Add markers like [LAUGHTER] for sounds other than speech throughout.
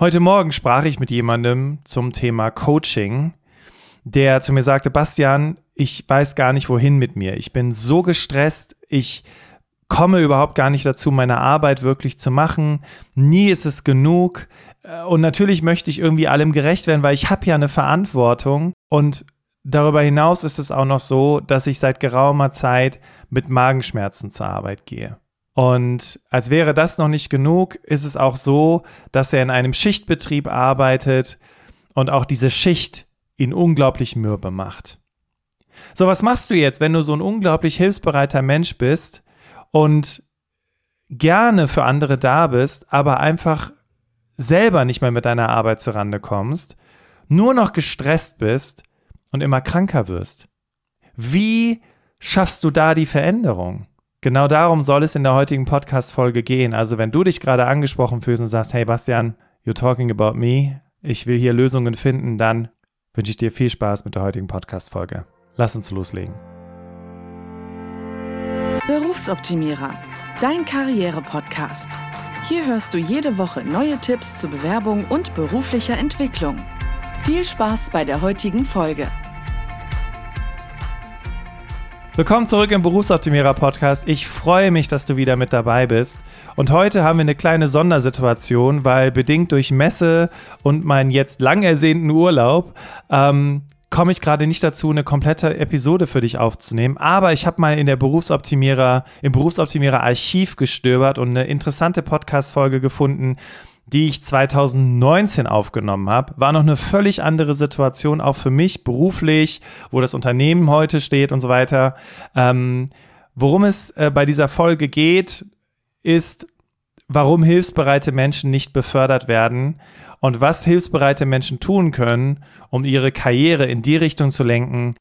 Heute Morgen sprach ich mit jemandem zum Thema Coaching, der zu mir sagte, Bastian, ich weiß gar nicht, wohin mit mir. Ich bin so gestresst, ich komme überhaupt gar nicht dazu, meine Arbeit wirklich zu machen. Nie ist es genug. Und natürlich möchte ich irgendwie allem gerecht werden, weil ich habe ja eine Verantwortung. Und darüber hinaus ist es auch noch so, dass ich seit geraumer Zeit mit Magenschmerzen zur Arbeit gehe. Und als wäre das noch nicht genug, ist es auch so, dass er in einem Schichtbetrieb arbeitet und auch diese Schicht ihn unglaublich mürbe macht. So, was machst du jetzt, wenn du so ein unglaublich hilfsbereiter Mensch bist und gerne für andere da bist, aber einfach selber nicht mehr mit deiner Arbeit zurande kommst, nur noch gestresst bist und immer kranker wirst? Wie schaffst du da die Veränderung? Genau darum soll es in der heutigen Podcast-Folge gehen. Also, wenn du dich gerade angesprochen fühlst und sagst, hey Bastian, you're talking about me, ich will hier Lösungen finden, dann wünsche ich dir viel Spaß mit der heutigen Podcast-Folge. Lass uns loslegen. Berufsoptimierer, dein Karriere-Podcast. Hier hörst du jede Woche neue Tipps zur Bewerbung und beruflicher Entwicklung. Viel Spaß bei der heutigen Folge. Willkommen zurück im Berufsoptimierer Podcast. Ich freue mich, dass du wieder mit dabei bist. Und heute haben wir eine kleine Sondersituation, weil bedingt durch Messe und meinen jetzt lang ersehnten Urlaub ähm, komme ich gerade nicht dazu, eine komplette Episode für dich aufzunehmen. Aber ich habe mal in der Berufsoptimierer, im Berufsoptimierer Archiv gestöbert und eine interessante Podcast-Folge gefunden, die ich 2019 aufgenommen habe, war noch eine völlig andere Situation, auch für mich beruflich, wo das Unternehmen heute steht und so weiter. Ähm, worum es äh, bei dieser Folge geht, ist, warum hilfsbereite Menschen nicht befördert werden und was hilfsbereite Menschen tun können, um ihre Karriere in die Richtung zu lenken,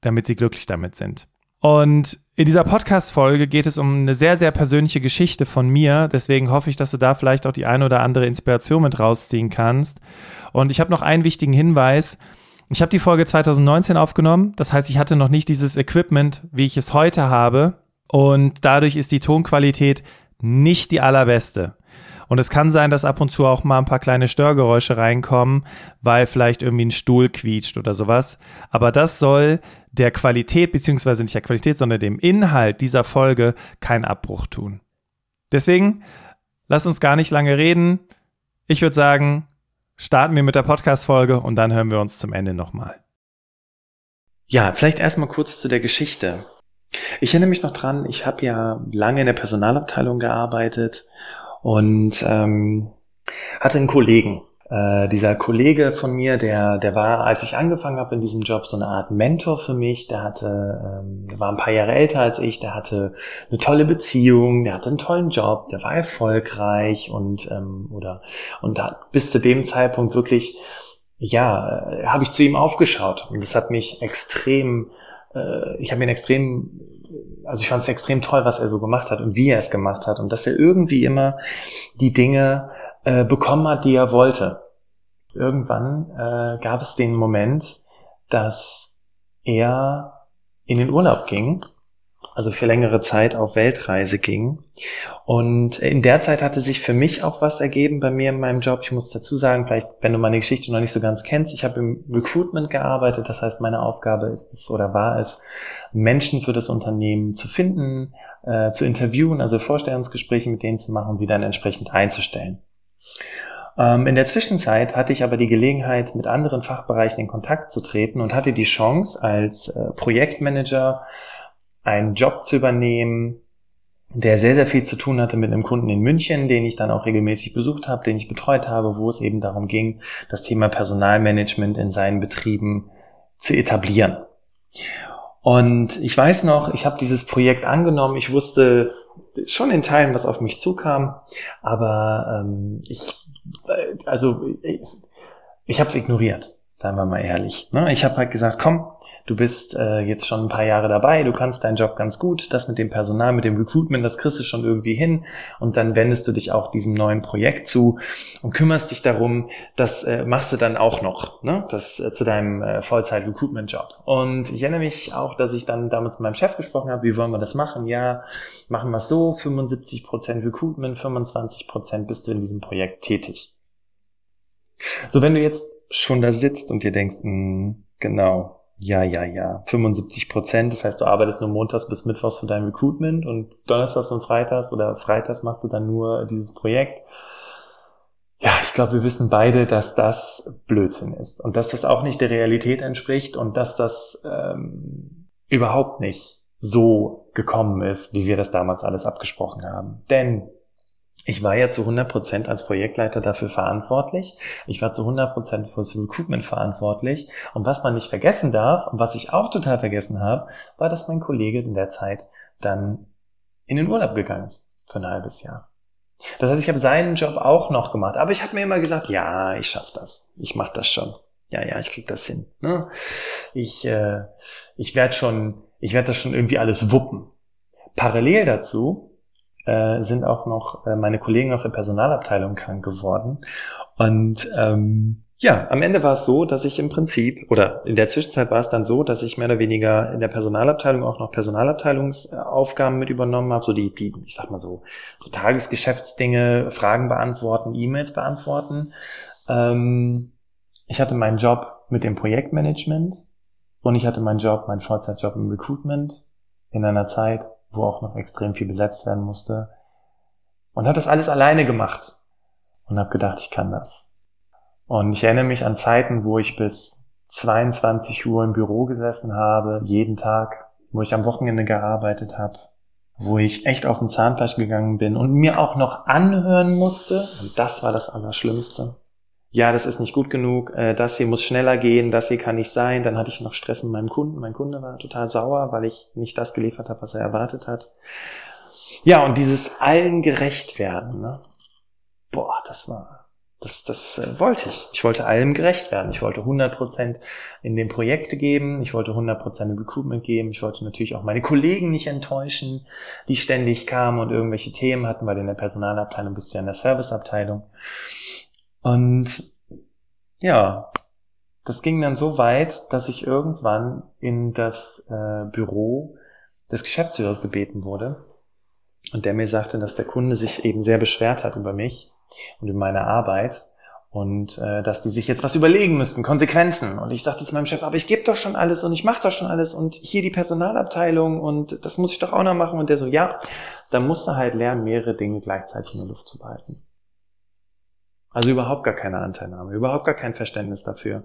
damit sie glücklich damit sind. Und in dieser Podcast-Folge geht es um eine sehr, sehr persönliche Geschichte von mir. Deswegen hoffe ich, dass du da vielleicht auch die eine oder andere Inspiration mit rausziehen kannst. Und ich habe noch einen wichtigen Hinweis. Ich habe die Folge 2019 aufgenommen. Das heißt, ich hatte noch nicht dieses Equipment, wie ich es heute habe. Und dadurch ist die Tonqualität nicht die allerbeste. Und es kann sein, dass ab und zu auch mal ein paar kleine Störgeräusche reinkommen, weil vielleicht irgendwie ein Stuhl quietscht oder sowas. Aber das soll der Qualität, beziehungsweise nicht der Qualität, sondern dem Inhalt dieser Folge keinen Abbruch tun. Deswegen, lass uns gar nicht lange reden. Ich würde sagen, starten wir mit der Podcast-Folge und dann hören wir uns zum Ende nochmal. Ja, vielleicht erstmal kurz zu der Geschichte. Ich erinnere mich noch dran, ich habe ja lange in der Personalabteilung gearbeitet und ähm, hatte einen Kollegen. Äh, dieser Kollege von mir, der, der war, als ich angefangen habe in diesem Job, so eine Art Mentor für mich. Der hatte, ähm, der war ein paar Jahre älter als ich, der hatte eine tolle Beziehung, der hatte einen tollen Job, der war erfolgreich. Und ähm, oder und da bis zu dem Zeitpunkt wirklich, ja, äh, habe ich zu ihm aufgeschaut. Und das hat mich extrem, äh, ich habe ihn extrem also ich fand es extrem toll, was er so gemacht hat und wie er es gemacht hat und dass er irgendwie immer die Dinge äh, bekommen hat, die er wollte. Irgendwann äh, gab es den Moment, dass er in den Urlaub ging also für längere Zeit auf Weltreise ging. Und in der Zeit hatte sich für mich auch was ergeben bei mir in meinem Job. Ich muss dazu sagen, vielleicht, wenn du meine Geschichte noch nicht so ganz kennst, ich habe im Recruitment gearbeitet. Das heißt, meine Aufgabe ist es oder war es, Menschen für das Unternehmen zu finden, äh, zu interviewen, also Vorstellungsgespräche mit denen zu machen, sie dann entsprechend einzustellen. Ähm, in der Zwischenzeit hatte ich aber die Gelegenheit, mit anderen Fachbereichen in Kontakt zu treten und hatte die Chance, als äh, Projektmanager einen Job zu übernehmen, der sehr, sehr viel zu tun hatte mit einem Kunden in München, den ich dann auch regelmäßig besucht habe, den ich betreut habe, wo es eben darum ging, das Thema Personalmanagement in seinen Betrieben zu etablieren. Und ich weiß noch, ich habe dieses Projekt angenommen, ich wusste schon in Teilen, was auf mich zukam, aber ähm, ich, also ich, ich habe es ignoriert, sagen wir mal ehrlich. Ne? Ich habe halt gesagt, komm, du bist äh, jetzt schon ein paar Jahre dabei, du kannst deinen Job ganz gut, das mit dem Personal, mit dem Recruitment, das kriegst du schon irgendwie hin und dann wendest du dich auch diesem neuen Projekt zu und kümmerst dich darum, das äh, machst du dann auch noch, ne? das äh, zu deinem äh, Vollzeit-Recruitment-Job. Und ich erinnere mich auch, dass ich dann damals mit meinem Chef gesprochen habe, wie wollen wir das machen? Ja, machen wir es so, 75% Recruitment, 25% bist du in diesem Projekt tätig. So, wenn du jetzt schon da sitzt und dir denkst, mh, hm, genau, ja, ja, ja, 75 Prozent. Das heißt, du arbeitest nur montags bis mittwochs für dein Recruitment und donnerstags und freitags oder freitags machst du dann nur dieses Projekt. Ja, ich glaube, wir wissen beide, dass das Blödsinn ist und dass das auch nicht der Realität entspricht und dass das ähm, überhaupt nicht so gekommen ist, wie wir das damals alles abgesprochen haben. Denn ich war ja zu 100% als Projektleiter dafür verantwortlich. Ich war zu 100% für das Recruitment verantwortlich. Und was man nicht vergessen darf, und was ich auch total vergessen habe, war, dass mein Kollege in der Zeit dann in den Urlaub gegangen ist. Für ein halbes Jahr. Das heißt, ich habe seinen Job auch noch gemacht. Aber ich habe mir immer gesagt, ja, ich schaff das. Ich mache das schon. Ja, ja, ich krieg das hin. Ne? Ich, äh, ich werde schon, ich werde das schon irgendwie alles wuppen. Parallel dazu äh, sind auch noch äh, meine Kollegen aus der Personalabteilung krank geworden. Und ähm, ja, am Ende war es so, dass ich im Prinzip, oder in der Zwischenzeit war es dann so, dass ich mehr oder weniger in der Personalabteilung auch noch Personalabteilungsaufgaben mit übernommen habe, so die, die ich sag mal so, so Tagesgeschäftsdinge, Fragen beantworten, E-Mails beantworten. Ähm, ich hatte meinen Job mit dem Projektmanagement und ich hatte meinen Job, meinen Vollzeitjob im Recruitment in einer Zeit, wo auch noch extrem viel besetzt werden musste. Und habe das alles alleine gemacht und habe gedacht, ich kann das. Und ich erinnere mich an Zeiten, wo ich bis 22 Uhr im Büro gesessen habe, jeden Tag, wo ich am Wochenende gearbeitet habe, wo ich echt auf den Zahnfleisch gegangen bin und mir auch noch anhören musste, und das war das Allerschlimmste, ja, das ist nicht gut genug, äh, das hier muss schneller gehen, das hier kann nicht sein. Dann hatte ich noch Stress mit meinem Kunden. Mein Kunde war total sauer, weil ich nicht das geliefert habe, was er erwartet hat. Ja, und dieses allen gerecht werden, ne? boah, das war, das, das äh, wollte ich. Ich wollte allem gerecht werden. Ich wollte 100% in den Projekte geben. Ich wollte 100% im Recruitment geben. Ich wollte natürlich auch meine Kollegen nicht enttäuschen, die ständig kamen und irgendwelche Themen hatten, weil in der Personalabteilung bist du ja in der Serviceabteilung. Und ja, das ging dann so weit, dass ich irgendwann in das äh, Büro des Geschäftsführers gebeten wurde und der mir sagte, dass der Kunde sich eben sehr beschwert hat über mich und über meine Arbeit und äh, dass die sich jetzt was überlegen müssten, Konsequenzen. Und ich sagte zu meinem Chef, aber ich gebe doch schon alles und ich mache doch schon alles und hier die Personalabteilung und das muss ich doch auch noch machen. Und der so, ja, da musst du halt lernen, mehrere Dinge gleichzeitig in der Luft zu behalten. Also überhaupt gar keine Anteilnahme, überhaupt gar kein Verständnis dafür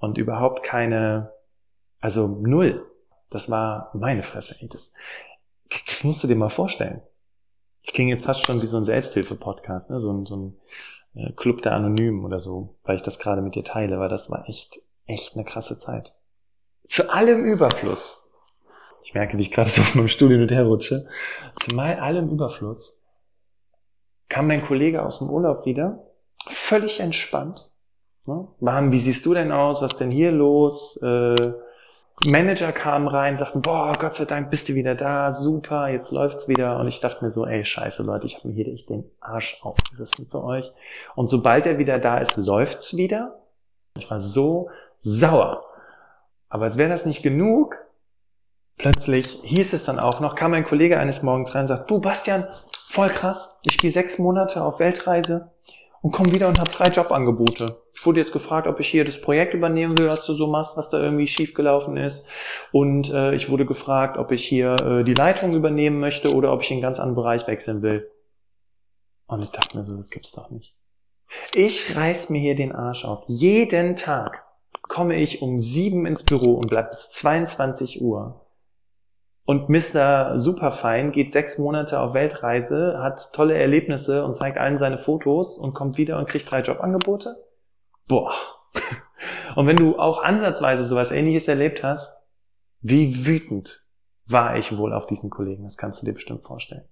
und überhaupt keine, also null. Das war meine Fresse. Ey, das, das musst du dir mal vorstellen. Ich klinge jetzt fast schon wie so ein Selbsthilfe-Podcast, ne? so, ein, so ein äh, Club der Anonymen oder so, weil ich das gerade mit dir teile, weil das war echt, echt eine krasse Zeit. Zu allem Überfluss. Ich merke, wie ich gerade so [LAUGHS] auf meinem Stuhl hin und her rutsche. Zu allem Überfluss kam mein Kollege aus dem Urlaub wieder völlig entspannt. Ne? Mann, wie siehst du denn aus? Was ist denn hier los? Äh, Manager kamen rein, sagten, boah, Gott sei Dank bist du wieder da, super, jetzt läuft's wieder. Und ich dachte mir so, ey, scheiße, Leute, ich habe mir hier echt den Arsch aufgerissen für euch. Und sobald er wieder da ist, läuft's wieder. Ich war so sauer. Aber als wäre das nicht genug, plötzlich hieß es dann auch noch, kam ein Kollege eines Morgens rein und sagt, du Bastian, voll krass, ich gehe sechs Monate auf Weltreise und komme wieder und habe drei Jobangebote. Ich wurde jetzt gefragt, ob ich hier das Projekt übernehmen will, was du so machst, was da irgendwie schiefgelaufen ist. Und äh, ich wurde gefragt, ob ich hier äh, die Leitung übernehmen möchte oder ob ich in einen ganz anderen Bereich wechseln will. Und ich dachte mir so, das gibt's doch nicht. Ich reiß mir hier den Arsch auf. Jeden Tag komme ich um sieben ins Büro und bleib bis 22 Uhr und Mr. Superfein geht sechs Monate auf Weltreise, hat tolle Erlebnisse und zeigt allen seine Fotos und kommt wieder und kriegt drei Jobangebote? Boah. Und wenn du auch ansatzweise sowas ähnliches erlebt hast, wie wütend war ich wohl auf diesen Kollegen? Das kannst du dir bestimmt vorstellen.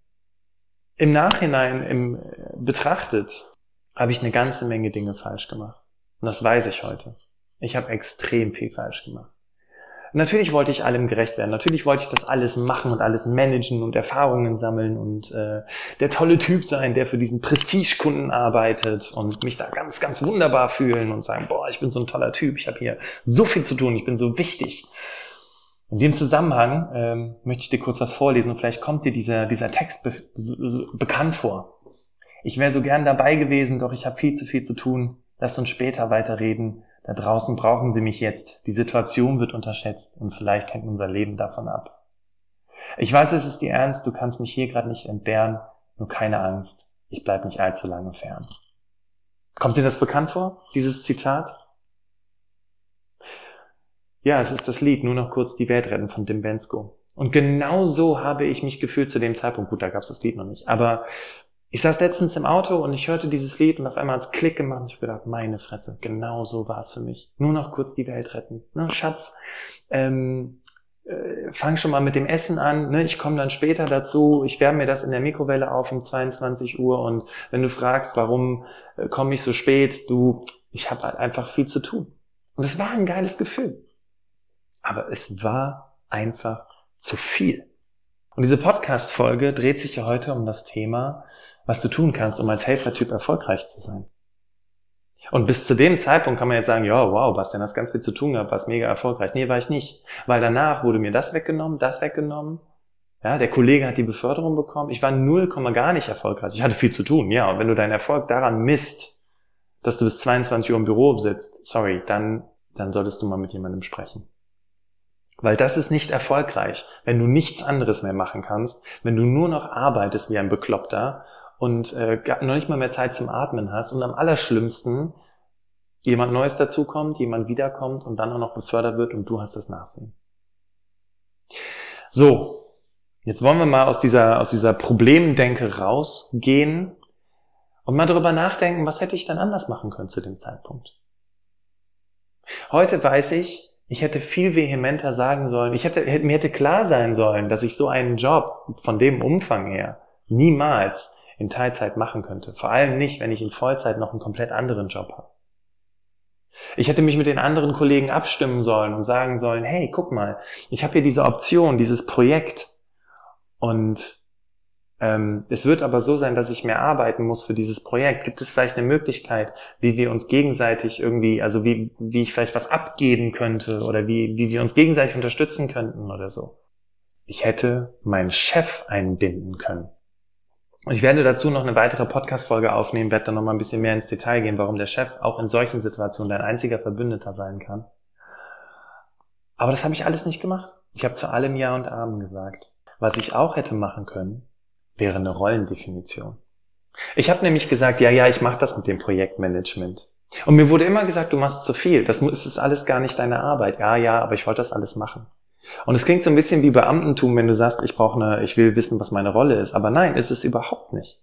Im Nachhinein im, betrachtet habe ich eine ganze Menge Dinge falsch gemacht. Und das weiß ich heute. Ich habe extrem viel falsch gemacht. Natürlich wollte ich allem gerecht werden. Natürlich wollte ich das alles machen und alles managen und Erfahrungen sammeln und äh, der tolle Typ sein, der für diesen Prestigekunden arbeitet und mich da ganz, ganz wunderbar fühlen und sagen, boah, ich bin so ein toller Typ, ich habe hier so viel zu tun, ich bin so wichtig. In dem Zusammenhang ähm, möchte ich dir kurz was vorlesen und vielleicht kommt dir dieser, dieser Text be bekannt vor. Ich wäre so gern dabei gewesen, doch ich habe viel zu viel zu tun. Lass uns später weiterreden. Da draußen brauchen sie mich jetzt. Die Situation wird unterschätzt und vielleicht hängt unser Leben davon ab. Ich weiß, es ist dir ernst, du kannst mich hier gerade nicht entbehren, nur keine Angst. Ich bleib nicht allzu lange fern. Kommt dir das bekannt vor, dieses Zitat? Ja, es ist das Lied, nur noch kurz die Welt retten von Dim Bensko. Und genau so habe ich mich gefühlt zu dem Zeitpunkt. Gut, da gab es das Lied noch nicht. Aber ich saß letztens im Auto und ich hörte dieses Lied und auf einmal hat's Klick gemacht und ich habe gedacht, meine Fresse, genau so war es für mich. Nur noch kurz die Welt retten. Ne, Schatz, ähm, äh, fang schon mal mit dem Essen an. Ne? Ich komme dann später dazu. Ich wärme mir das in der Mikrowelle auf um 22 Uhr und wenn du fragst, warum äh, komme ich so spät, du, ich habe halt einfach viel zu tun. Und es war ein geiles Gefühl. Aber es war einfach zu viel. Und diese Podcast-Folge dreht sich ja heute um das Thema, was du tun kannst, um als Helfertyp erfolgreich zu sein. Und bis zu dem Zeitpunkt kann man jetzt sagen, ja, wow, Bastian, hast ganz viel zu tun gehabt, warst mega erfolgreich. Nee, war ich nicht. Weil danach wurde mir das weggenommen, das weggenommen. Ja, der Kollege hat die Beförderung bekommen. Ich war null Komma gar nicht erfolgreich. Ich hatte viel zu tun, ja. Und wenn du deinen Erfolg daran misst, dass du bis 22 Uhr im Büro sitzt, sorry, dann, dann solltest du mal mit jemandem sprechen. Weil das ist nicht erfolgreich, wenn du nichts anderes mehr machen kannst, wenn du nur noch arbeitest wie ein Bekloppter und äh, noch nicht mal mehr Zeit zum Atmen hast und am allerschlimmsten jemand Neues dazukommt, jemand wiederkommt und dann auch noch befördert wird und du hast das Nachsehen. So, jetzt wollen wir mal aus dieser, aus dieser Problemdenke rausgehen und mal darüber nachdenken, was hätte ich dann anders machen können zu dem Zeitpunkt. Heute weiß ich, ich hätte viel vehementer sagen sollen, ich hätte, mir hätte klar sein sollen, dass ich so einen Job von dem Umfang her niemals in Teilzeit machen könnte. Vor allem nicht, wenn ich in Vollzeit noch einen komplett anderen Job habe. Ich hätte mich mit den anderen Kollegen abstimmen sollen und sagen sollen, hey, guck mal, ich habe hier diese Option, dieses Projekt und ähm, es wird aber so sein, dass ich mehr arbeiten muss für dieses Projekt. Gibt es vielleicht eine Möglichkeit, wie wir uns gegenseitig irgendwie, also wie, wie ich vielleicht was abgeben könnte oder wie, wie wir uns gegenseitig unterstützen könnten oder so? Ich hätte meinen Chef einbinden können. Und ich werde dazu noch eine weitere Podcast-Folge aufnehmen, werde dann noch mal ein bisschen mehr ins Detail gehen, warum der Chef auch in solchen Situationen dein einziger Verbündeter sein kann. Aber das habe ich alles nicht gemacht. Ich habe zu allem Ja und Amen gesagt. Was ich auch hätte machen können, wäre eine Rollendefinition. Ich habe nämlich gesagt, ja, ja, ich mache das mit dem Projektmanagement. Und mir wurde immer gesagt, du machst zu viel. Das ist alles gar nicht deine Arbeit. Ja, ja, aber ich wollte das alles machen. Und es klingt so ein bisschen wie Beamtentum, wenn du sagst, ich brauche eine, ich will wissen, was meine Rolle ist. Aber nein, ist es überhaupt nicht.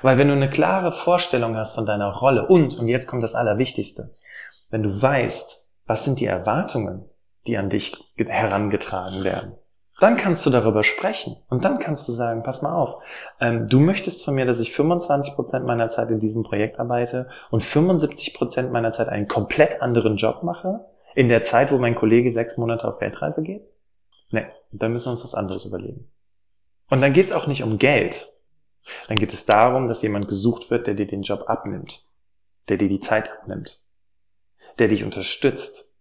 Weil wenn du eine klare Vorstellung hast von deiner Rolle und, und jetzt kommt das Allerwichtigste, wenn du weißt, was sind die Erwartungen, die an dich herangetragen werden, dann kannst du darüber sprechen und dann kannst du sagen, pass mal auf, ähm, du möchtest von mir, dass ich 25 Prozent meiner Zeit in diesem Projekt arbeite und 75 Prozent meiner Zeit einen komplett anderen Job mache, in der Zeit, wo mein Kollege sechs Monate auf Weltreise geht? Nee, dann müssen wir uns was anderes überlegen. Und dann geht es auch nicht um Geld. Dann geht es darum, dass jemand gesucht wird, der dir den Job abnimmt, der dir die Zeit abnimmt, der dich unterstützt,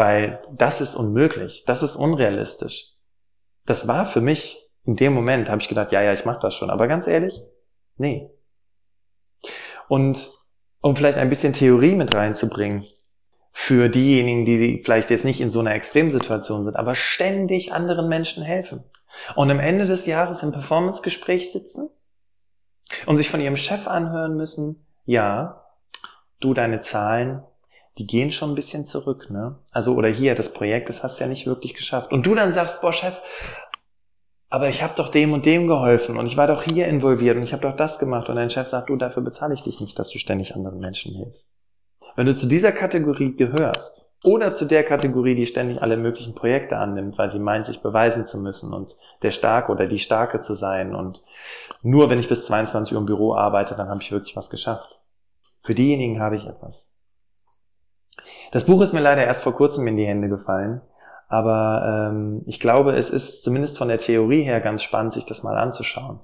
weil das ist unmöglich, das ist unrealistisch. Das war für mich in dem Moment, habe ich gedacht, ja, ja, ich mache das schon. Aber ganz ehrlich, nee. Und um vielleicht ein bisschen Theorie mit reinzubringen, für diejenigen, die vielleicht jetzt nicht in so einer Extremsituation sind, aber ständig anderen Menschen helfen. Und am Ende des Jahres im Performance-Gespräch sitzen und sich von ihrem Chef anhören müssen, ja, du, deine Zahlen, die gehen schon ein bisschen zurück, ne? Also, oder hier, das Projekt, das hast du ja nicht wirklich geschafft. Und du dann sagst, boah, Chef, aber ich habe doch dem und dem geholfen und ich war doch hier involviert und ich habe doch das gemacht. Und dein Chef sagt, du, dafür bezahle ich dich nicht, dass du ständig anderen Menschen hilfst. Wenn du zu dieser Kategorie gehörst oder zu der Kategorie, die ständig alle möglichen Projekte annimmt, weil sie meint, sich beweisen zu müssen und der Starke oder die Starke zu sein und nur wenn ich bis 22 Uhr im Büro arbeite, dann habe ich wirklich was geschafft. Für diejenigen habe ich etwas. Das Buch ist mir leider erst vor kurzem in die Hände gefallen, aber ähm, ich glaube, es ist zumindest von der Theorie her ganz spannend, sich das mal anzuschauen.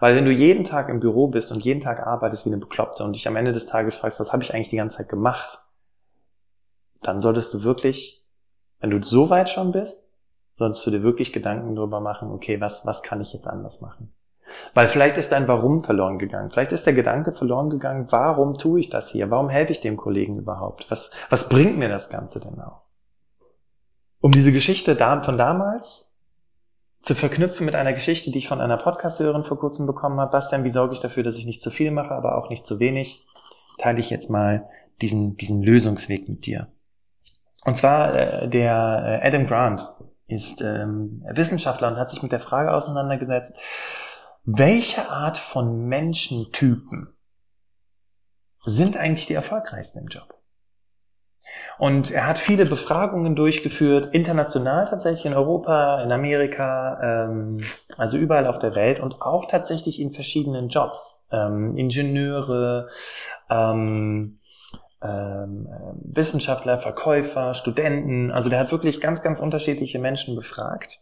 Weil wenn du jeden Tag im Büro bist und jeden Tag arbeitest wie eine Bekloppte und dich am Ende des Tages fragst, was habe ich eigentlich die ganze Zeit gemacht, dann solltest du wirklich, wenn du so weit schon bist, solltest du dir wirklich Gedanken darüber machen, okay, was, was kann ich jetzt anders machen? Weil vielleicht ist dein Warum verloren gegangen. Vielleicht ist der Gedanke verloren gegangen, warum tue ich das hier? Warum helfe ich dem Kollegen überhaupt? Was, was bringt mir das Ganze denn auch? Um diese Geschichte von damals zu verknüpfen mit einer Geschichte, die ich von einer Podcast-Hörerin vor kurzem bekommen habe. Bastian, wie sorge ich dafür, dass ich nicht zu viel mache, aber auch nicht zu wenig? Teile ich jetzt mal diesen, diesen Lösungsweg mit dir. Und zwar äh, der äh, Adam Grant ist ähm, Wissenschaftler und hat sich mit der Frage auseinandergesetzt, welche Art von Menschentypen sind eigentlich die erfolgreichsten im Job? Und er hat viele Befragungen durchgeführt, international tatsächlich in Europa, in Amerika, ähm, also überall auf der Welt und auch tatsächlich in verschiedenen Jobs. Ähm, Ingenieure, ähm, ähm, Wissenschaftler, Verkäufer, Studenten. Also der hat wirklich ganz, ganz unterschiedliche Menschen befragt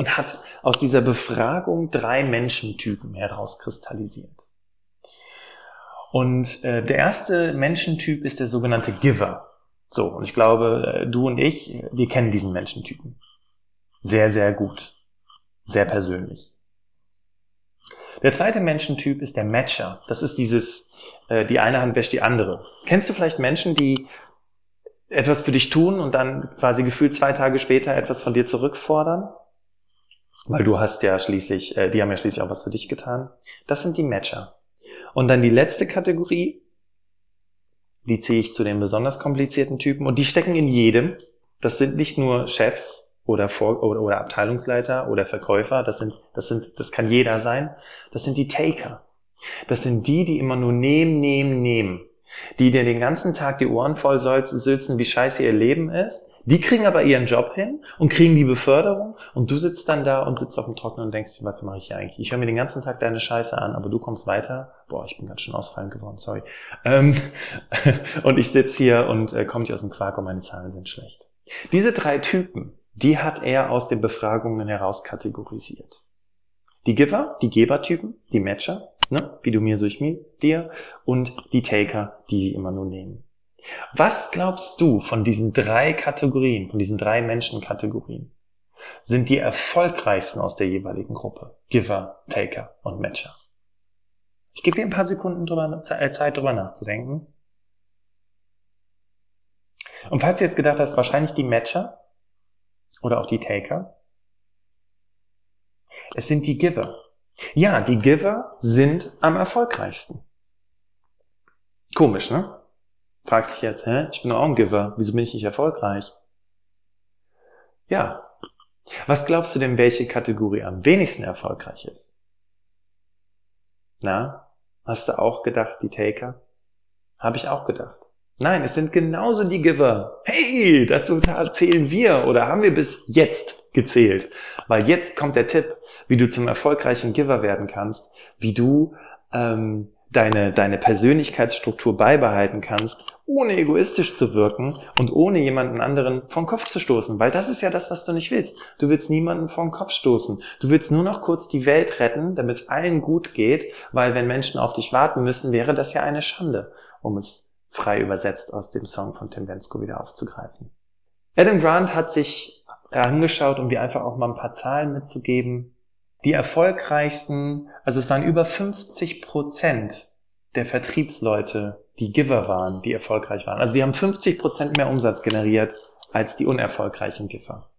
und hat aus dieser Befragung drei Menschentypen herauskristallisiert. Und äh, der erste Menschentyp ist der sogenannte Giver. So, und ich glaube, äh, du und ich, wir kennen diesen Menschentypen. Sehr, sehr gut. Sehr persönlich. Der zweite Menschentyp ist der Matcher. Das ist dieses, äh, die eine Hand wäscht die andere. Kennst du vielleicht Menschen, die etwas für dich tun und dann quasi gefühlt zwei Tage später etwas von dir zurückfordern? Weil du hast ja schließlich, äh, die haben ja schließlich auch was für dich getan. Das sind die Matcher. Und dann die letzte Kategorie die ziehe ich zu den besonders komplizierten Typen und die stecken in jedem. Das sind nicht nur Chefs oder, Vor oder, oder Abteilungsleiter oder Verkäufer, das sind, das sind, das kann jeder sein. Das sind die Taker. Das sind die, die immer nur nehmen, nehmen, nehmen die dir den ganzen Tag die Ohren voll sülzen, wie scheiße ihr Leben ist. Die kriegen aber ihren Job hin und kriegen die Beförderung und du sitzt dann da und sitzt auf dem Trocknen und denkst, was mache ich hier eigentlich? Ich höre mir den ganzen Tag deine Scheiße an, aber du kommst weiter. Boah, ich bin ganz schön ausfallend geworden, sorry. Ähm, [LAUGHS] und ich sitze hier und äh, komme nicht aus dem Quark und meine Zahlen sind schlecht. Diese drei Typen, die hat er aus den Befragungen heraus kategorisiert. Die Giver, die Gebertypen, die Matcher ne? wie du mir, so ich mir, dir und die Taker, die sie immer nur nehmen. Was glaubst du von diesen drei Kategorien, von diesen drei Menschenkategorien, sind die erfolgreichsten aus der jeweiligen Gruppe? Giver, Taker und Matcher. Ich gebe dir ein paar Sekunden drüber, äh, Zeit, drüber nachzudenken. Und falls du jetzt gedacht hast, wahrscheinlich die Matcher oder auch die Taker, es sind die Giver. Ja, die Giver sind am erfolgreichsten. Komisch, ne? Fragst dich jetzt, hä? Ich bin auch ein Giver. Wieso bin ich nicht erfolgreich? Ja. Was glaubst du denn, welche Kategorie am wenigsten erfolgreich ist? Na? Hast du auch gedacht, die Taker? Habe ich auch gedacht. Nein, es sind genauso die Giver. Hey, dazu zählen wir oder haben wir bis jetzt gezählt. Weil jetzt kommt der Tipp, wie du zum erfolgreichen Giver werden kannst, wie du ähm, deine, deine Persönlichkeitsstruktur beibehalten kannst, ohne egoistisch zu wirken und ohne jemanden anderen vom Kopf zu stoßen. Weil das ist ja das, was du nicht willst. Du willst niemanden vom Kopf stoßen. Du willst nur noch kurz die Welt retten, damit es allen gut geht, weil wenn Menschen auf dich warten müssen, wäre das ja eine Schande, um es frei übersetzt aus dem Song von Tim Bensko wieder aufzugreifen. Adam Grant hat sich angeschaut, um dir einfach auch mal ein paar Zahlen mitzugeben. Die erfolgreichsten, also es waren über 50 Prozent der Vertriebsleute, die Giver waren, die erfolgreich waren. Also die haben 50 Prozent mehr Umsatz generiert als die unerfolgreichen Giver.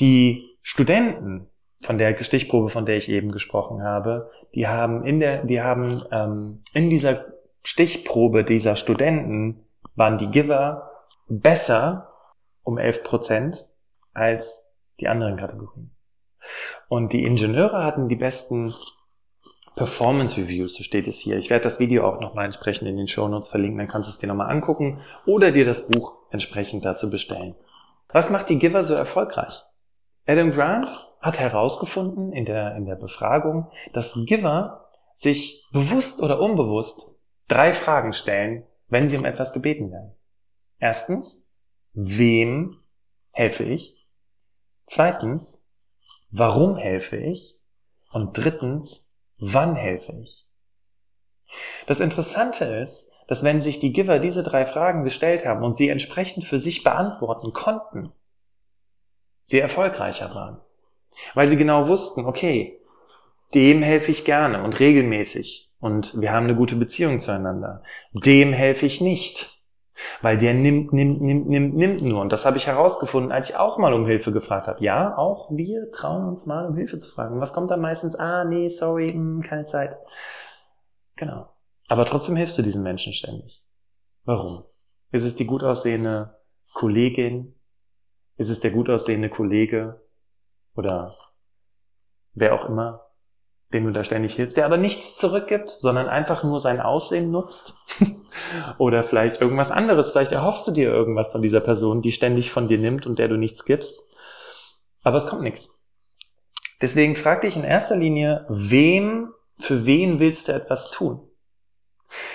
Die Studenten von der Stichprobe, von der ich eben gesprochen habe, die haben in der, die haben ähm, in dieser Stichprobe dieser Studenten waren die Giver besser um 11 Prozent als die anderen Kategorien. Und die Ingenieure hatten die besten Performance Reviews, so steht es hier. Ich werde das Video auch nochmal entsprechend in den Show Notes verlinken, dann kannst du es dir nochmal angucken oder dir das Buch entsprechend dazu bestellen. Was macht die Giver so erfolgreich? Adam Grant hat herausgefunden in der, in der Befragung, dass Giver sich bewusst oder unbewusst drei Fragen stellen, wenn sie um etwas gebeten werden. Erstens, wem helfe ich? Zweitens, warum helfe ich? Und drittens, wann helfe ich? Das Interessante ist, dass wenn sich die Giver diese drei Fragen gestellt haben und sie entsprechend für sich beantworten konnten, sie erfolgreicher waren. Weil sie genau wussten, okay, dem helfe ich gerne und regelmäßig und wir haben eine gute Beziehung zueinander. Dem helfe ich nicht. Weil der nimmt, nimmt, nimmt, nimmt, nimmt nur. Und das habe ich herausgefunden, als ich auch mal um Hilfe gefragt habe. Ja, auch wir trauen uns mal um Hilfe zu fragen. Was kommt dann meistens? Ah, nee, sorry, mh, hm, keine Zeit. Genau. Aber trotzdem hilfst du diesen Menschen ständig. Warum? Ist es die gut aussehende Kollegin? Ist es der gut aussehende Kollege? Oder wer auch immer, dem du da ständig hilfst, der aber nichts zurückgibt, sondern einfach nur sein Aussehen nutzt? [LAUGHS] Oder vielleicht irgendwas anderes. Vielleicht erhoffst du dir irgendwas von dieser Person, die ständig von dir nimmt und der du nichts gibst. Aber es kommt nichts. Deswegen frag dich in erster Linie, wem, für wen willst du etwas tun?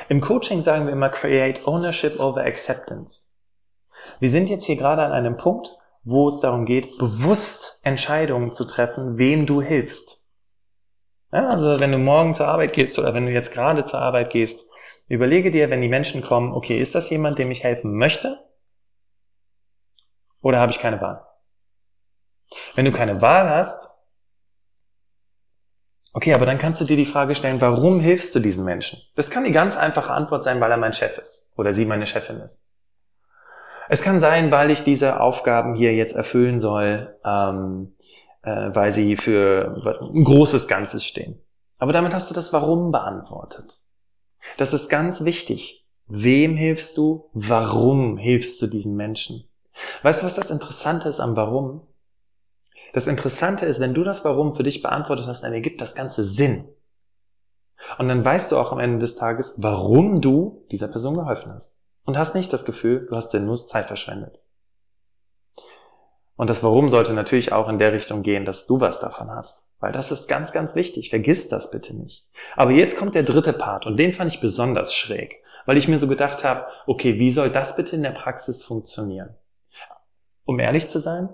Im Coaching sagen wir immer create ownership over acceptance. Wir sind jetzt hier gerade an einem Punkt, wo es darum geht, bewusst Entscheidungen zu treffen, wem du hilfst. Ja, also wenn du morgen zur Arbeit gehst oder wenn du jetzt gerade zur Arbeit gehst, überlege dir, wenn die Menschen kommen, okay, ist das jemand, dem ich helfen möchte? Oder habe ich keine Wahl? Wenn du keine Wahl hast, okay, aber dann kannst du dir die Frage stellen, warum hilfst du diesen Menschen? Das kann die ganz einfache Antwort sein, weil er mein Chef ist oder sie meine Chefin ist. Es kann sein, weil ich diese Aufgaben hier jetzt erfüllen soll, ähm, äh, weil sie für ein großes Ganzes stehen. Aber damit hast du das Warum beantwortet. Das ist ganz wichtig. Wem hilfst du? Warum hilfst du diesen Menschen? Weißt du, was das Interessante ist am Warum? Das Interessante ist, wenn du das Warum für dich beantwortet hast, dann ergibt das Ganze Sinn. Und dann weißt du auch am Ende des Tages, warum du dieser Person geholfen hast und hast nicht das Gefühl, du hast sinnlos Zeit verschwendet. Und das Warum sollte natürlich auch in der Richtung gehen, dass du was davon hast. Weil das ist ganz, ganz wichtig. Vergiss das bitte nicht. Aber jetzt kommt der dritte Part und den fand ich besonders schräg, weil ich mir so gedacht habe, okay, wie soll das bitte in der Praxis funktionieren? Um ehrlich zu sein,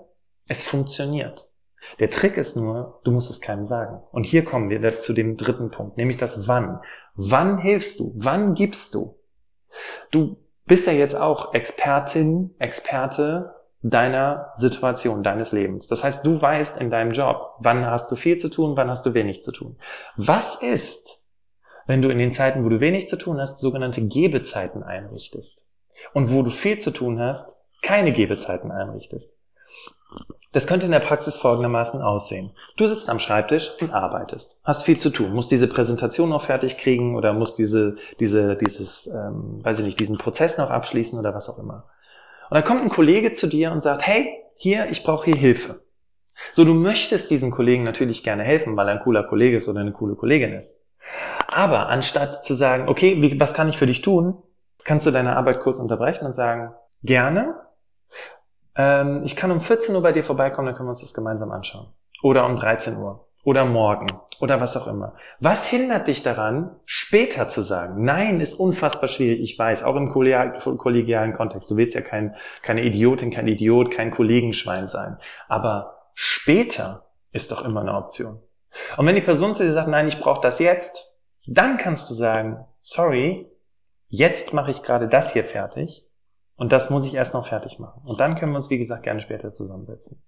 es funktioniert. Der Trick ist nur, du musst es keinem sagen. Und hier kommen wir zu dem dritten Punkt, nämlich das Wann. Wann hilfst du? Wann gibst du? Du bist ja jetzt auch Expertin, Experte deiner Situation, deines Lebens. Das heißt, du weißt in deinem Job, wann hast du viel zu tun, wann hast du wenig zu tun. Was ist, wenn du in den Zeiten, wo du wenig zu tun hast, sogenannte Gebezeiten einrichtest? Und wo du viel zu tun hast, keine Gebezeiten einrichtest? Das könnte in der Praxis folgendermaßen aussehen. Du sitzt am Schreibtisch und arbeitest, hast viel zu tun, musst diese Präsentation noch fertig kriegen oder musst diese, diese, dieses, ähm, weiß ich nicht, diesen Prozess noch abschließen oder was auch immer. Und dann kommt ein Kollege zu dir und sagt, hey, hier, ich brauche hier Hilfe. So, du möchtest diesem Kollegen natürlich gerne helfen, weil er ein cooler Kollege ist oder eine coole Kollegin ist. Aber anstatt zu sagen, okay, wie, was kann ich für dich tun, kannst du deine Arbeit kurz unterbrechen und sagen, gerne, ähm, ich kann um 14 Uhr bei dir vorbeikommen, dann können wir uns das gemeinsam anschauen. Oder um 13 Uhr. Oder morgen. Oder was auch immer. Was hindert dich daran, später zu sagen? Nein, ist unfassbar schwierig, ich weiß. Auch im kollegialen Kontext. Du willst ja kein, keine Idiotin, kein Idiot, kein Kollegenschwein sein. Aber später ist doch immer eine Option. Und wenn die Person zu dir sagt, nein, ich brauche das jetzt, dann kannst du sagen, sorry, jetzt mache ich gerade das hier fertig und das muss ich erst noch fertig machen. Und dann können wir uns, wie gesagt, gerne später zusammensetzen.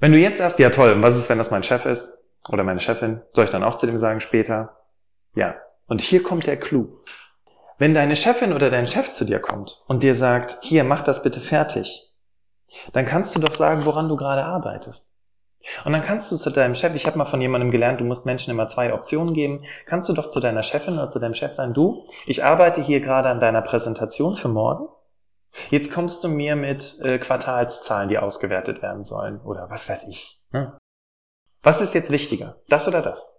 Wenn du jetzt sagst, ja toll, und was ist, wenn das mein Chef ist? Oder meine Chefin? Soll ich dann auch zu dem sagen später? Ja. Und hier kommt der Clou. Wenn deine Chefin oder dein Chef zu dir kommt und dir sagt, hier, mach das bitte fertig, dann kannst du doch sagen, woran du gerade arbeitest. Und dann kannst du zu deinem Chef, ich habe mal von jemandem gelernt, du musst Menschen immer zwei Optionen geben, kannst du doch zu deiner Chefin oder zu deinem Chef sagen, du, ich arbeite hier gerade an deiner Präsentation für morgen Jetzt kommst du mir mit äh, Quartalszahlen, die ausgewertet werden sollen oder was weiß ich. Hm. Was ist jetzt wichtiger? Das oder das?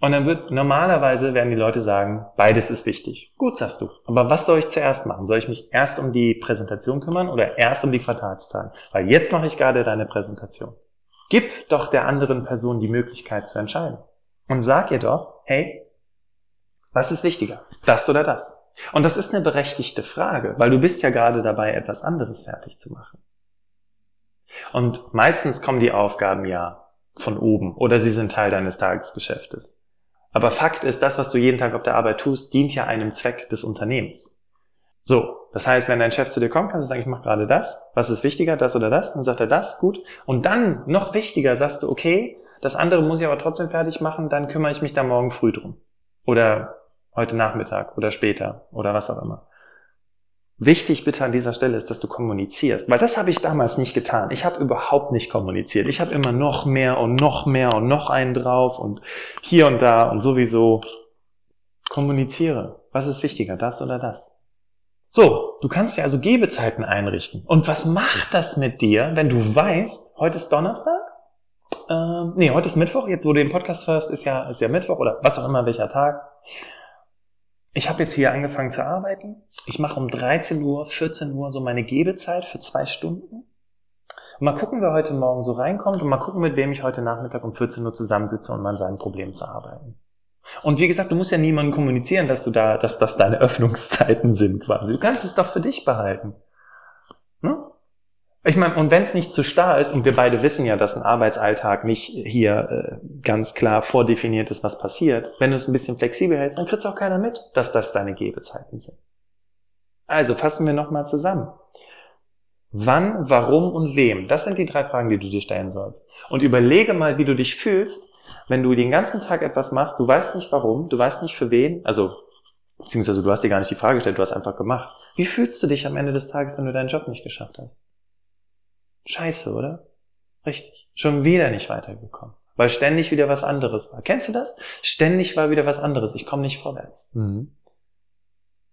Und dann wird normalerweise werden die Leute sagen, beides ist wichtig. Gut, sagst du. Aber was soll ich zuerst machen? Soll ich mich erst um die Präsentation kümmern oder erst um die Quartalszahlen? Weil jetzt mache ich gerade deine Präsentation. Gib doch der anderen Person die Möglichkeit zu entscheiden. Und sag ihr doch, hey, was ist wichtiger? Das oder das? Und das ist eine berechtigte Frage, weil du bist ja gerade dabei, etwas anderes fertig zu machen. Und meistens kommen die Aufgaben ja von oben oder sie sind Teil deines Tagesgeschäftes. Aber Fakt ist, das, was du jeden Tag auf der Arbeit tust, dient ja einem Zweck des Unternehmens. So, das heißt, wenn dein Chef zu dir kommt, kannst du sagen, ich mache gerade das. Was ist wichtiger, das oder das? Dann sagt er das, gut. Und dann, noch wichtiger, sagst du, okay, Das andere muss ich aber trotzdem fertig machen, dann kümmere ich mich da morgen früh drum. Oder heute Nachmittag oder später oder was auch immer. Wichtig bitte an dieser Stelle ist, dass du kommunizierst, weil das habe ich damals nicht getan. Ich habe überhaupt nicht kommuniziert. Ich habe immer noch mehr und noch mehr und noch einen drauf und hier und da und sowieso. Kommuniziere. Was ist wichtiger, das oder das? So, du kannst ja also Gebezeiten einrichten. Und was macht das mit dir, wenn du weißt, heute ist Donnerstag? Ähm, nee, heute ist Mittwoch. Jetzt, wo du den Podcast hörst, ist ja, ist ja Mittwoch oder was auch immer, welcher Tag ich habe jetzt hier angefangen zu arbeiten. Ich mache um 13 Uhr, 14 Uhr so meine Gebezeit für zwei Stunden. Und mal gucken, wer heute Morgen so reinkommt und mal gucken, mit wem ich heute Nachmittag um 14 Uhr zusammensitze um an seinem Problem zu arbeiten. Und wie gesagt, du musst ja niemandem kommunizieren, dass du da, dass das deine [LAUGHS] Öffnungszeiten sind quasi. Du kannst es doch für dich behalten. Ne? Ich meine, und wenn es nicht zu starr ist, und wir beide wissen ja, dass ein Arbeitsalltag nicht hier äh, ganz klar vordefiniert ist, was passiert, wenn du es ein bisschen flexibel hältst, dann kriegt auch keiner mit, dass das deine Gebezeiten sind. Also fassen wir nochmal zusammen. Wann, warum und wem? Das sind die drei Fragen, die du dir stellen sollst. Und überlege mal, wie du dich fühlst, wenn du den ganzen Tag etwas machst, du weißt nicht warum, du weißt nicht für wen, also beziehungsweise du hast dir gar nicht die Frage gestellt, du hast einfach gemacht. Wie fühlst du dich am Ende des Tages, wenn du deinen Job nicht geschafft hast? Scheiße, oder? Richtig. Schon wieder nicht weitergekommen. Weil ständig wieder was anderes war. Kennst du das? Ständig war wieder was anderes. Ich komme nicht vorwärts. Mhm.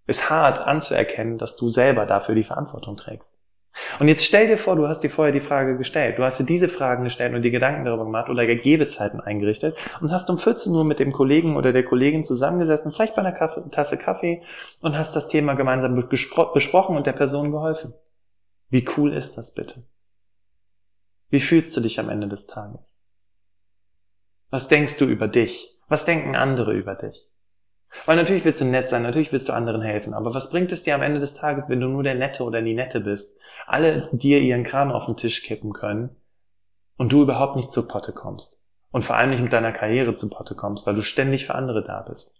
Ist hart anzuerkennen, dass du selber dafür die Verantwortung trägst. Und jetzt stell dir vor, du hast dir vorher die Frage gestellt. Du hast dir diese Fragen gestellt und dir Gedanken darüber gemacht oder Gegebezeiten eingerichtet und hast um 14 Uhr mit dem Kollegen oder der Kollegin zusammengesessen, vielleicht bei einer Kaffee, Tasse Kaffee und hast das Thema gemeinsam besprochen und der Person geholfen. Wie cool ist das bitte? Wie fühlst du dich am Ende des Tages? Was denkst du über dich? Was denken andere über dich? Weil natürlich willst du nett sein, natürlich willst du anderen helfen, aber was bringt es dir am Ende des Tages, wenn du nur der Nette oder die Nette bist, alle dir ihren Kram auf den Tisch kippen können und du überhaupt nicht zur Potte kommst und vor allem nicht mit deiner Karriere zur Potte kommst, weil du ständig für andere da bist.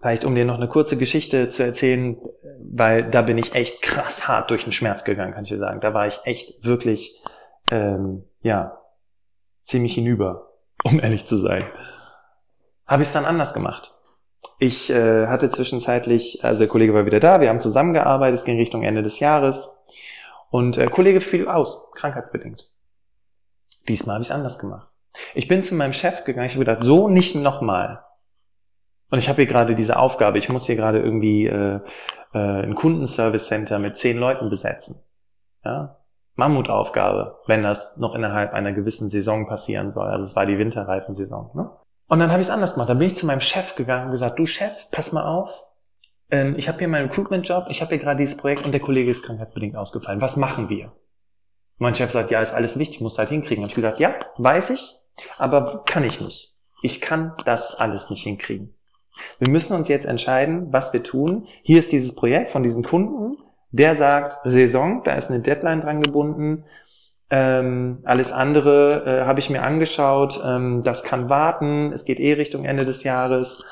Vielleicht um dir noch eine kurze Geschichte zu erzählen, weil da bin ich echt krass hart durch den Schmerz gegangen, kann ich dir sagen. Da war ich echt wirklich ähm, ja, ziemlich hinüber, um ehrlich zu sein. Habe ich es dann anders gemacht. Ich äh, hatte zwischenzeitlich, also der Kollege war wieder da, wir haben zusammengearbeitet, es ging Richtung Ende des Jahres und der Kollege fiel aus, krankheitsbedingt. Diesmal habe ich es anders gemacht. Ich bin zu meinem Chef gegangen, ich habe gedacht, so nicht nochmal. Und ich habe hier gerade diese Aufgabe, ich muss hier gerade irgendwie äh, äh, ein Kundenservice Center mit zehn Leuten besetzen. Ja? Mammutaufgabe, wenn das noch innerhalb einer gewissen Saison passieren soll. Also es war die Winterreifensaison. Ne? Und dann habe ich es anders gemacht. Dann bin ich zu meinem Chef gegangen und gesagt, du Chef, pass mal auf. Ähm, ich habe hier meinen Recruitment-Job, ich habe hier gerade dieses Projekt und der Kollege ist krankheitsbedingt ausgefallen. Was machen wir? mein Chef sagt, ja, ist alles wichtig, muss halt hinkriegen. Und ich gesagt, ja, weiß ich, aber kann ich nicht. Ich kann das alles nicht hinkriegen. Wir müssen uns jetzt entscheiden, was wir tun. Hier ist dieses Projekt von diesem Kunden der sagt Saison, da ist eine Deadline dran gebunden. Ähm, alles andere äh, habe ich mir angeschaut. Ähm, das kann warten. Es geht eh Richtung Ende des Jahres.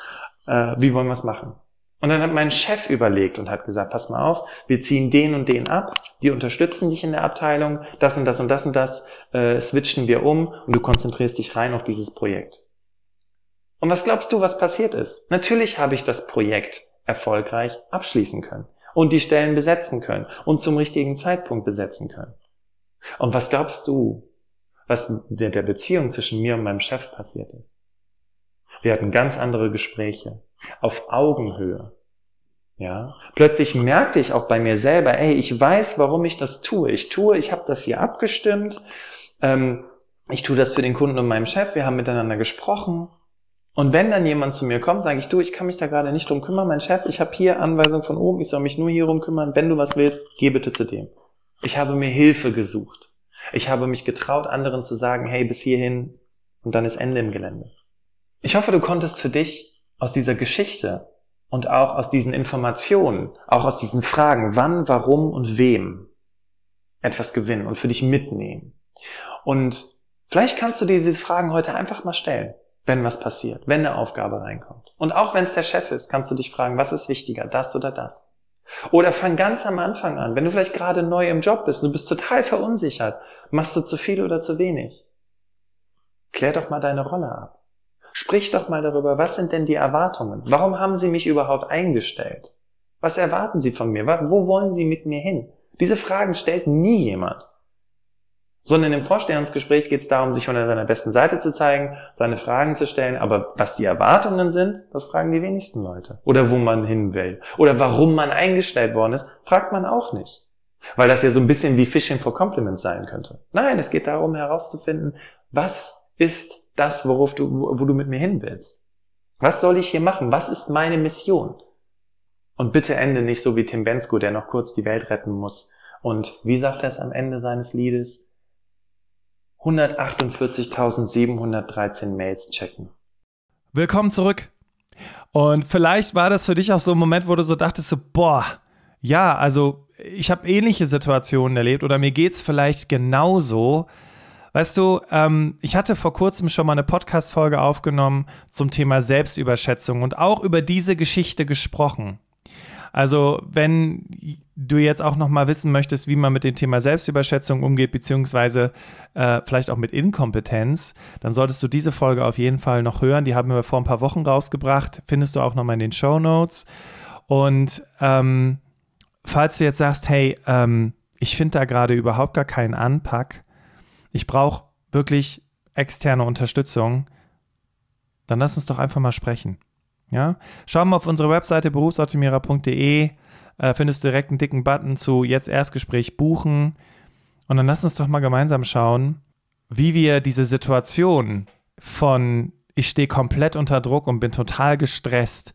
Äh, wie wollen wir es machen? Und dann hat mein Chef überlegt und hat gesagt, pass mal auf, wir ziehen den und den ab, die unterstützen dich in der Abteilung, das und das und das und das äh, switchen wir um und du konzentrierst dich rein auf dieses Projekt. Und was glaubst du, was passiert ist? Natürlich habe ich das Projekt erfolgreich abschließen können und die Stellen besetzen können und zum richtigen Zeitpunkt besetzen können. Und was glaubst du, was mit der Beziehung zwischen mir und meinem Chef passiert ist? Wir hatten ganz andere Gespräche auf Augenhöhe. Ja, plötzlich merkte ich auch bei mir selber, ey, ich weiß, warum ich das tue. Ich tue, ich habe das hier abgestimmt. Ähm, ich tue das für den Kunden und meinem Chef. Wir haben miteinander gesprochen. Und wenn dann jemand zu mir kommt, sage ich, du, ich kann mich da gerade nicht drum kümmern, mein Chef, ich habe hier Anweisung von oben, ich soll mich nur hier rum kümmern, wenn du was willst, geh bitte zu dem. Ich habe mir Hilfe gesucht. Ich habe mich getraut, anderen zu sagen, hey, bis hierhin und dann ist Ende im Gelände. Ich hoffe, du konntest für dich aus dieser Geschichte und auch aus diesen Informationen, auch aus diesen Fragen, wann, warum und wem etwas gewinnen und für dich mitnehmen. Und vielleicht kannst du dir diese Fragen heute einfach mal stellen wenn was passiert, wenn eine Aufgabe reinkommt. Und auch wenn es der Chef ist, kannst du dich fragen, was ist wichtiger, das oder das? Oder fang ganz am Anfang an, wenn du vielleicht gerade neu im Job bist, du bist total verunsichert, machst du zu viel oder zu wenig? Klär doch mal deine Rolle ab. Sprich doch mal darüber, was sind denn die Erwartungen? Warum haben Sie mich überhaupt eingestellt? Was erwarten Sie von mir? Wo wollen Sie mit mir hin? Diese Fragen stellt nie jemand. Sondern im Vorstellungsgespräch geht es darum, sich von seiner besten Seite zu zeigen, seine Fragen zu stellen, aber was die Erwartungen sind, das fragen die wenigsten Leute. Oder wo man hin will. Oder warum man eingestellt worden ist, fragt man auch nicht. Weil das ja so ein bisschen wie Fishing for Compliments sein könnte. Nein, es geht darum herauszufinden, was ist das, worauf du, wo, wo du mit mir hin willst? Was soll ich hier machen? Was ist meine Mission? Und bitte ende nicht so wie Tim Bensko, der noch kurz die Welt retten muss. Und wie sagt er es am Ende seines Liedes? 148.713 Mails checken. Willkommen zurück. Und vielleicht war das für dich auch so ein Moment, wo du so dachtest, so, boah, ja, also ich habe ähnliche Situationen erlebt oder mir geht es vielleicht genauso. Weißt du, ähm, ich hatte vor kurzem schon mal eine Podcast-Folge aufgenommen zum Thema Selbstüberschätzung und auch über diese Geschichte gesprochen. Also, wenn du jetzt auch noch mal wissen möchtest, wie man mit dem Thema Selbstüberschätzung umgeht, beziehungsweise äh, vielleicht auch mit Inkompetenz, dann solltest du diese Folge auf jeden Fall noch hören. Die haben wir vor ein paar Wochen rausgebracht. Findest du auch noch mal in den Show Notes. Und ähm, falls du jetzt sagst, hey, ähm, ich finde da gerade überhaupt gar keinen Anpack, ich brauche wirklich externe Unterstützung, dann lass uns doch einfach mal sprechen. Ja? Schau mal auf unsere Webseite berufsoptimierer.de, äh, findest du direkt einen dicken Button zu Jetzt Erstgespräch buchen. Und dann lass uns doch mal gemeinsam schauen, wie wir diese Situation von ich stehe komplett unter Druck und bin total gestresst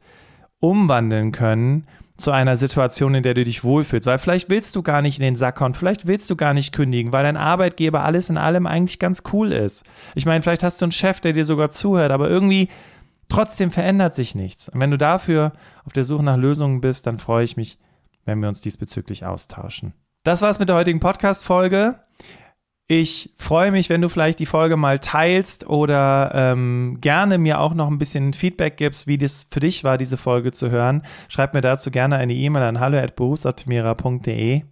umwandeln können zu einer Situation, in der du dich wohlfühlst. Weil vielleicht willst du gar nicht in den Sack kommen, vielleicht willst du gar nicht kündigen, weil dein Arbeitgeber alles in allem eigentlich ganz cool ist. Ich meine, vielleicht hast du einen Chef, der dir sogar zuhört, aber irgendwie trotzdem verändert sich nichts. Und wenn du dafür auf der Suche nach Lösungen bist, dann freue ich mich, wenn wir uns diesbezüglich austauschen. Das war's mit der heutigen Podcast-Folge. Ich freue mich, wenn du vielleicht die Folge mal teilst oder ähm, gerne mir auch noch ein bisschen Feedback gibst, wie das für dich war, diese Folge zu hören. Schreib mir dazu gerne eine E-Mail an hallo.berufsoptimierer.de.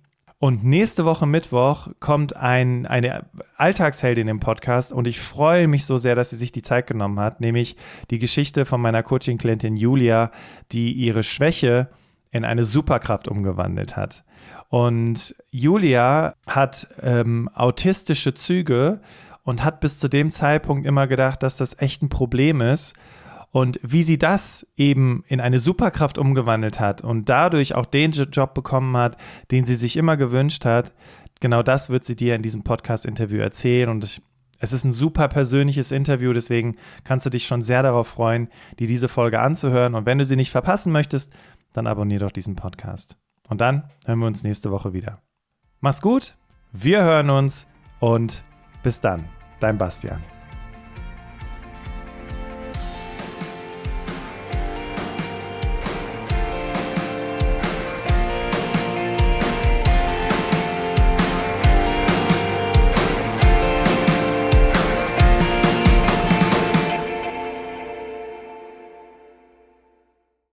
Und nächste Woche Mittwoch kommt ein, eine Alltagsheldin im Podcast und ich freue mich so sehr, dass sie sich die Zeit genommen hat, nämlich die Geschichte von meiner Coaching-Klientin Julia, die ihre Schwäche in eine Superkraft umgewandelt hat. Und Julia hat ähm, autistische Züge und hat bis zu dem Zeitpunkt immer gedacht, dass das echt ein Problem ist. Und wie sie das eben in eine Superkraft umgewandelt hat und dadurch auch den Job bekommen hat, den sie sich immer gewünscht hat, genau das wird sie dir in diesem Podcast-Interview erzählen. Und es ist ein super persönliches Interview, deswegen kannst du dich schon sehr darauf freuen, dir diese Folge anzuhören. Und wenn du sie nicht verpassen möchtest, dann abonniere doch diesen Podcast. Und dann hören wir uns nächste Woche wieder. Mach's gut, wir hören uns und bis dann, dein Bastian.